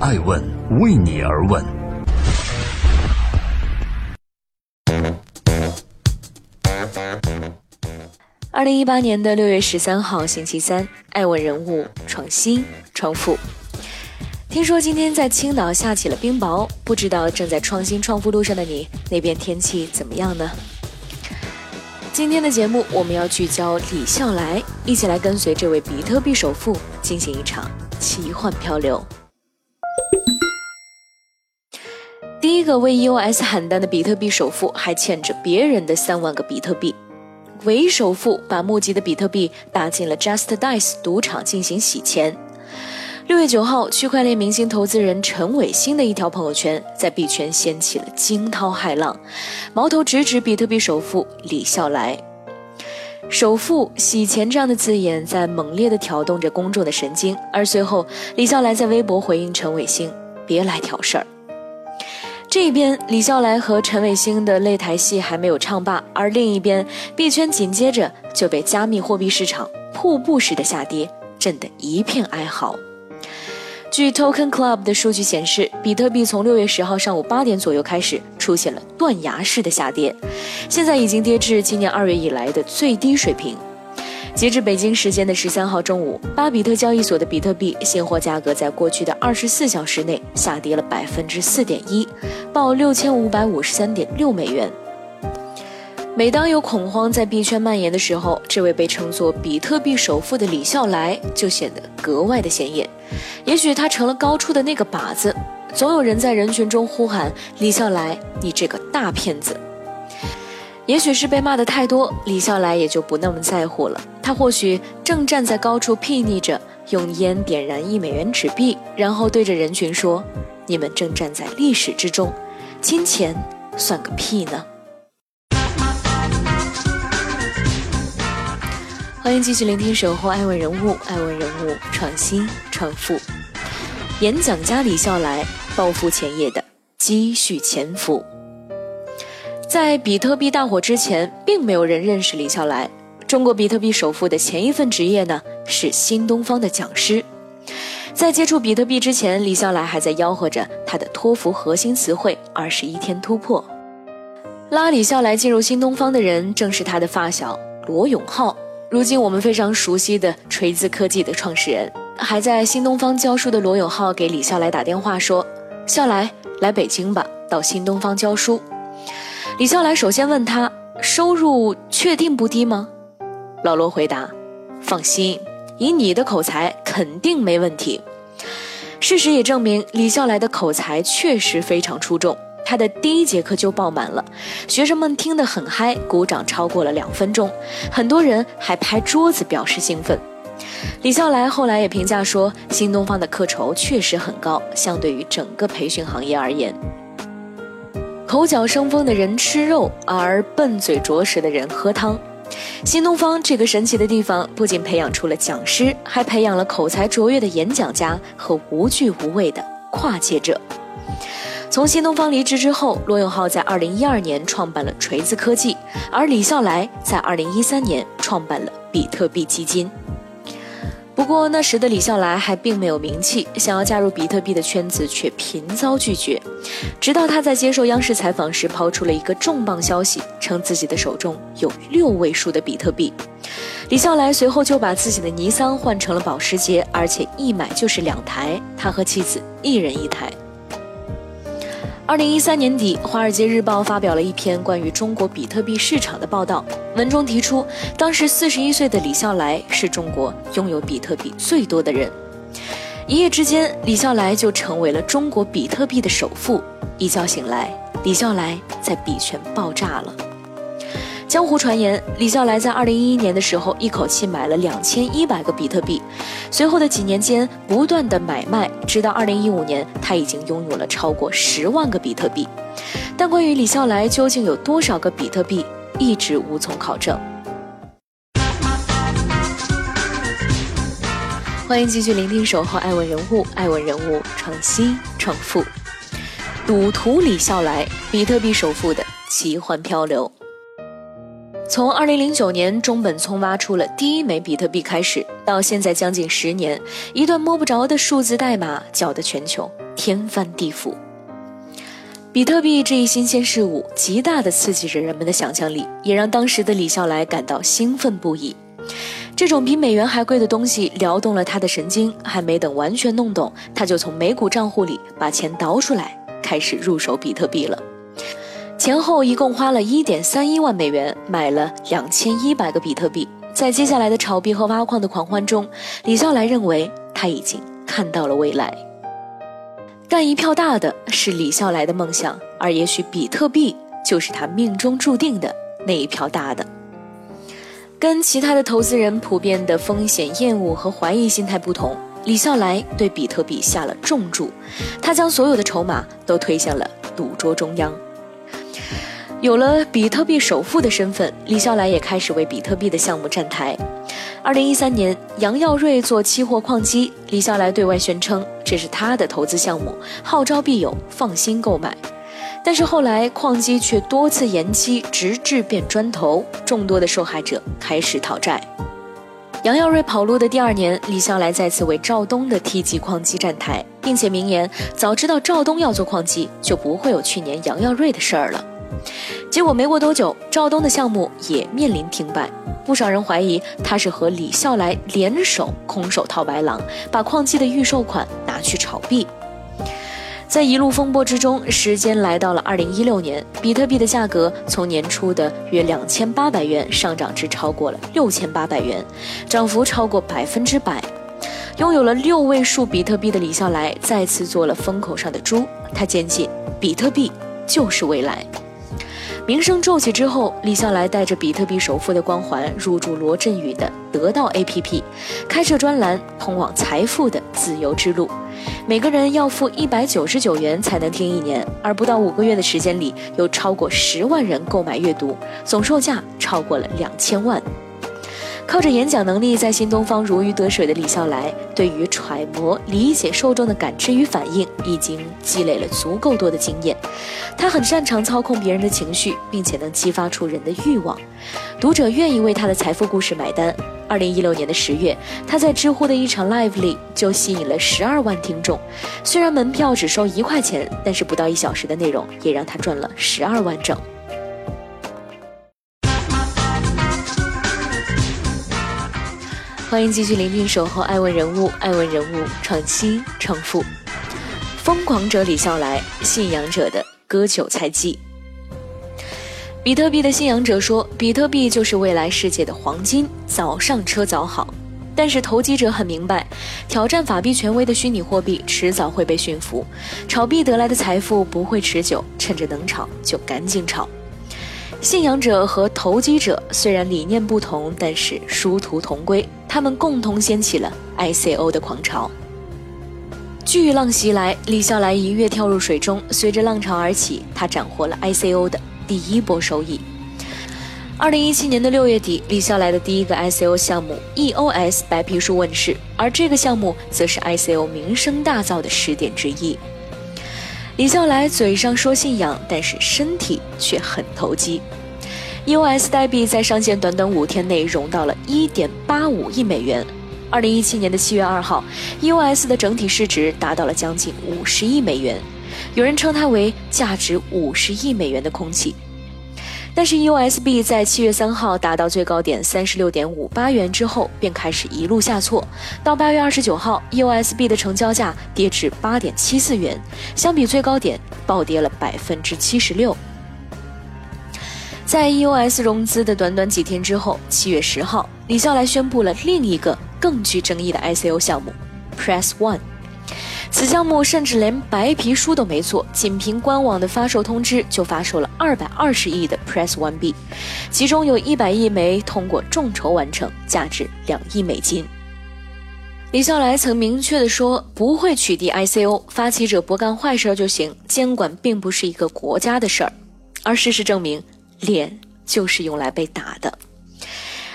爱问为你而问。二零一八年的六月十三号，星期三，爱问人物创新创富。听说今天在青岛下起了冰雹，不知道正在创新创富路上的你，那边天气怎么样呢？今天的节目我们要聚焦李笑来，一起来跟随这位比特币首富进行一场奇幻漂流。一个为 EOS 喊单的比特币首富，还欠着别人的三万个比特币。伪首富把募集的比特币打进了 Just Dice 赌场进行洗钱。六月九号，区块链明星投资人陈伟星的一条朋友圈在币圈掀起了惊涛骇浪，矛头直指比特币首富李笑来。首富洗钱这样的字眼在猛烈地挑动着公众的神经，而随后李笑来在微博回应陈伟星：“别来挑事儿。”这边，李笑来和陈伟星的擂台戏还没有唱罢，而另一边，币圈紧接着就被加密货币市场瀑布式的下跌震得一片哀嚎。据 Token Club 的数据显示，比特币从六月十号上午八点左右开始出现了断崖式的下跌，现在已经跌至今年二月以来的最低水平。截至北京时间的十三号中午，巴比特交易所的比特币现货价格在过去的二十四小时内下跌了百分之四点一，报六千五百五十三点六美元。每当有恐慌在币圈蔓延的时候，这位被称作比特币首富的李笑来就显得格外的显眼。也许他成了高处的那个靶子，总有人在人群中呼喊：“李笑来，你这个大骗子！”也许是被骂的太多，李笑来也就不那么在乎了。他或许正站在高处睥睨着，用烟点燃一美元纸币，然后对着人群说：“你们正站在历史之中，金钱算个屁呢！”欢迎继续聆听《守候爱问人物》，爱问人物创新创富。演讲家李笑来暴富前夜的积蓄潜伏。在比特币大火之前，并没有人认识李笑来。中国比特币首富的前一份职业呢，是新东方的讲师。在接触比特币之前，李笑来还在吆喝着他的托福核心词汇“二十一天突破”。拉李笑来进入新东方的人，正是他的发小罗永浩。如今我们非常熟悉的锤子科技的创始人，还在新东方教书的罗永浩给李笑来打电话说：“笑来，来北京吧，到新东方教书。”李笑来首先问他：“收入确定不低吗？”老罗回答：“放心，以你的口才，肯定没问题。”事实也证明，李笑来的口才确实非常出众。他的第一节课就爆满了，学生们听得很嗨，鼓掌超过了两分钟，很多人还拍桌子表示兴奋。李笑来后来也评价说：“新东方的课酬确实很高，相对于整个培训行业而言。”口角生风的人吃肉，而笨嘴拙舌的人喝汤。新东方这个神奇的地方，不仅培养出了讲师，还培养了口才卓越的演讲家和无惧无畏的跨界者。从新东方离职之后，罗永浩在二零一二年创办了锤子科技，而李笑来在二零一三年创办了比特币基金。不过那时的李笑来还并没有名气，想要加入比特币的圈子却频遭拒绝。直到他在接受央视采访时抛出了一个重磅消息，称自己的手中有六位数的比特币。李笑来随后就把自己的尼桑换成了保时捷，而且一买就是两台，他和妻子一人一台。二零一三年底，《华尔街日报》发表了一篇关于中国比特币市场的报道，文中提出，当时四十一岁的李笑来是中国拥有比特币最多的人。一夜之间，李笑来就成为了中国比特币的首富。一觉醒来，李笑来在币圈爆炸了。江湖传言，李笑来在二零一一年的时候，一口气买了两千一百个比特币，随后的几年间不断的买卖，直到二零一五年，他已经拥有了超过十万个比特币。但关于李笑来究竟有多少个比特币，一直无从考证。欢迎继续聆听《守候爱问人物》，爱问人物创新创富，赌徒李笑来，比特币首富的奇幻漂流。从二零零九年中本聪挖出了第一枚比特币开始，到现在将近十年，一段摸不着的数字代码搅得全球天翻地覆。比特币这一新鲜事物，极大的刺激着人们的想象力，也让当时的李笑来感到兴奋不已。这种比美元还贵的东西撩动了他的神经，还没等完全弄懂，他就从美股账户里把钱倒出来，开始入手比特币了。前后一共花了一点三一万美元，买了两千一百个比特币。在接下来的炒币和挖矿的狂欢中，李笑来认为他已经看到了未来。干一票大的是李笑来的梦想，而也许比特币就是他命中注定的那一票大的。跟其他的投资人普遍的风险厌恶和怀疑心态不同，李笑来对比特币下了重注，他将所有的筹码都推向了赌桌中央。有了比特币首富的身份，李笑来也开始为比特币的项目站台。二零一三年，杨耀瑞做期货矿机，李笑来对外宣称这是他的投资项目，号召币友放心购买。但是后来矿机却多次延期，直至变砖头，众多的受害者开始讨债。杨耀瑞跑路的第二年，李笑来再次为赵东的 T 级矿机站台，并且明言早知道赵东要做矿机，就不会有去年杨耀瑞的事儿了。结果没过多久，赵东的项目也面临停摆。不少人怀疑他是和李笑来联手空手套白狼，把矿机的预售款拿去炒币。在一路风波之中，时间来到了二零一六年，比特币的价格从年初的约两千八百元上涨至超过了六千八百元，涨幅超过百分之百。拥有了六位数比特币的李笑来再次做了风口上的猪，他坚信比特币就是未来。名声骤起之后，李笑来带着比特币首富的光环入驻罗振宇的得到 APP，开设专栏通往财富的自由之路。每个人要付一百九十九元才能听一年，而不到五个月的时间里，有超过十万人购买阅读，总售价超过了两千万。靠着演讲能力在新东方如鱼得水的李笑来，对于揣摩、理解受众的感知与反应，已经积累了足够多的经验。他很擅长操控别人的情绪，并且能激发出人的欲望，读者愿意为他的财富故事买单。二零一六年的十月，他在知乎的一场 live 里就吸引了十二万听众。虽然门票只收一块钱，但是不到一小时的内容也让他赚了十二万整。欢迎继续聆听《守候爱问人物》，爱问人物创新创富，疯狂者李笑来，信仰者的割韭菜记。比特币的信仰者说，比特币就是未来世界的黄金，早上车早好。但是投机者很明白，挑战法币权威的虚拟货币迟早会被驯服，炒币得来的财富不会持久，趁着能炒就赶紧炒。信仰者和投机者虽然理念不同，但是殊途同归。他们共同掀起了 ICO 的狂潮。巨浪袭来，李笑来一跃跳入水中，随着浪潮而起，他斩获了 ICO 的第一波收益。二零一七年的六月底，李笑来的第一个 ICO 项目 EOS 白皮书问世，而这个项目则是 ICO 名声大噪的时点之一。李笑来嘴上说信仰，但是身体却很投机。EOS 代币在上线短短五天内融到了1.85亿美元。二零一七年的七月二号，EOS 的整体市值达到了将近五十亿美元，有人称它为价值五十亿美元的空气。但是 EOSB 在七月三号达到最高点三十六点五八元之后，便开始一路下挫。到八月二十九号，EOSB 的成交价跌至八点七四元，相比最高点暴跌了百分之七十六。在 EOS 融资的短短几天之后，七月十号，李笑来宣布了另一个更具争议的 ICO 项目，Press One。此项目甚至连白皮书都没做，仅凭官网的发售通知就发售了二百二十亿的 Press One B，，其中有一百亿枚通过众筹完成，价值两亿美金。李笑来曾明确的说，不会取缔 ICO，发起者不干坏事就行，监管并不是一个国家的事儿。而事实证明。脸就是用来被打的。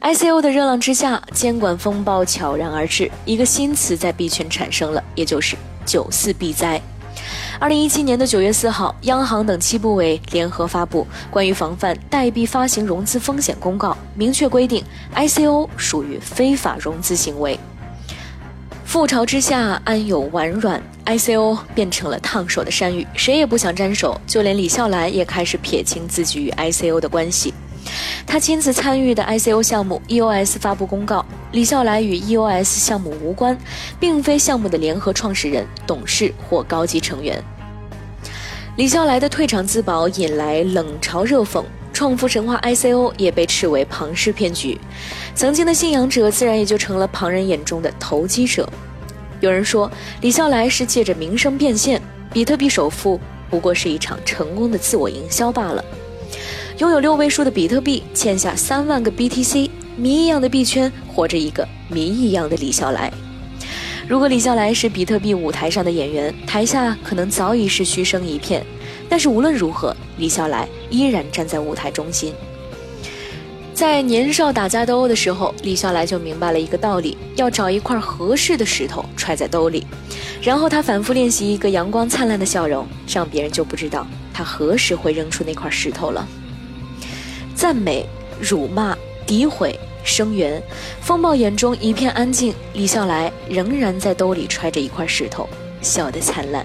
ICO 的热浪之下，监管风暴悄然而至，一个新词在币圈产生了，也就是“九四币灾”。二零一七年的九月四号，央行等七部委联合发布关于防范代币发行融资风险公告，明确规定 ICO 属于非法融资行为。覆巢之下安有完卵？ICO 变成了烫手的山芋，谁也不想沾手，就连李笑来也开始撇清自己与 ICO 的关系。他亲自参与的 ICO 项目，EOS 发布公告，李笑来与 EOS 项目无关，并非项目的联合创始人、董事或高级成员。李笑来的退场自保引来冷嘲热讽。创富神话 ICO 也被斥为庞氏骗局，曾经的信仰者自然也就成了旁人眼中的投机者。有人说，李笑来是借着名声变现，比特币首富不过是一场成功的自我营销罢了。拥有六位数的比特币，欠下三万个 BTC，谜一样的币圈活着一个谜一样的李笑来。如果李笑来是比特币舞台上的演员，台下可能早已是嘘声一片。但是无论如何，李笑来依然站在舞台中心。在年少打架斗殴的时候，李笑来就明白了一个道理：要找一块合适的石头揣在兜里，然后他反复练习一个阳光灿烂的笑容，这样别人就不知道他何时会扔出那块石头了。赞美、辱骂、诋毁、声援，风暴眼中一片安静，李笑来仍然在兜里揣着一块石头，笑得灿烂。